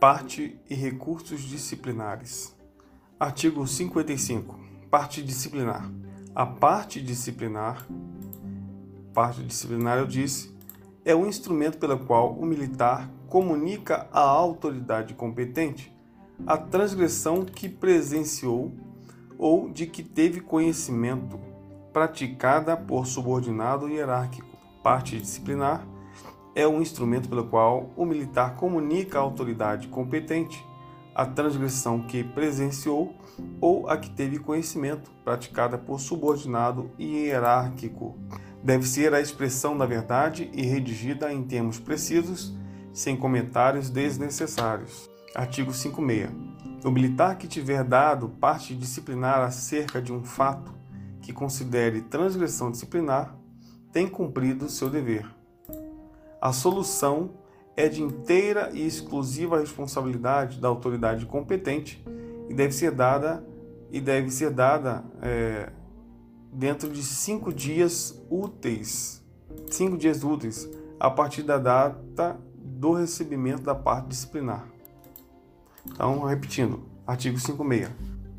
Parte e recursos disciplinares. Artigo 55. Parte disciplinar. A parte disciplinar, parte disciplinar eu disse, é o instrumento pelo qual o militar comunica à autoridade competente a transgressão que presenciou ou de que teve conhecimento, praticada por subordinado hierárquico. Parte disciplinar é o instrumento pelo qual o militar comunica à autoridade competente a transgressão que presenciou ou a que teve conhecimento, praticada por subordinado e hierárquico. Deve ser a expressão da verdade e redigida em termos precisos, sem comentários desnecessários. Artigo 56. O militar que tiver dado parte disciplinar acerca de um fato que considere transgressão disciplinar tem cumprido seu dever. A solução é de inteira e exclusiva responsabilidade da autoridade competente e deve ser dada e deve ser dada é, dentro de cinco dias úteis, cinco dias úteis a partir da data do recebimento da parte disciplinar. Então, repetindo, artigo 56.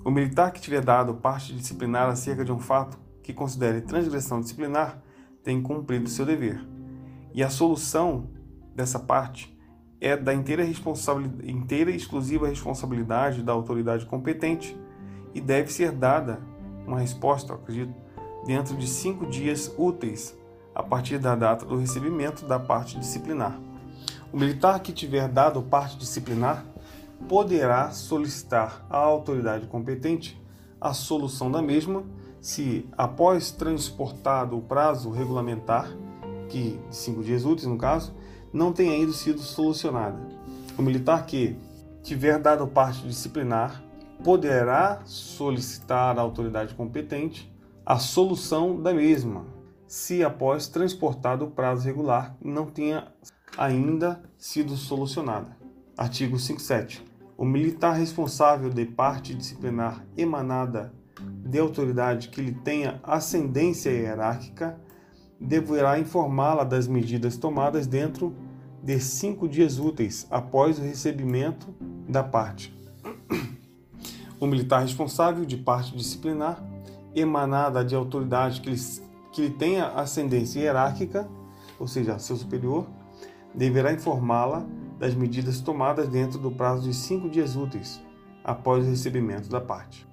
O militar que tiver dado parte disciplinar acerca de um fato que considere transgressão disciplinar tem cumprido seu dever. E a solução dessa parte é da inteira, responsabilidade, inteira e exclusiva responsabilidade da autoridade competente e deve ser dada uma resposta, acredito, dentro de cinco dias úteis a partir da data do recebimento da parte disciplinar. O militar que tiver dado parte disciplinar poderá solicitar à autoridade competente a solução da mesma se, após transportado o prazo regulamentar, que de cinco dias úteis no caso, não tenha ainda sido solucionada. O militar que tiver dado parte disciplinar poderá solicitar à autoridade competente a solução da mesma, se após transportado o prazo regular não tenha ainda sido solucionada. Artigo 57. O militar responsável de parte disciplinar emanada de autoridade que lhe tenha ascendência hierárquica deverá informá-la das medidas tomadas dentro de cinco dias úteis após o recebimento da parte. O militar responsável de parte disciplinar, emanada de autoridade que lhe, que lhe tenha ascendência hierárquica, ou seja, seu superior, deverá informá-la das medidas tomadas dentro do prazo de cinco dias úteis após o recebimento da parte.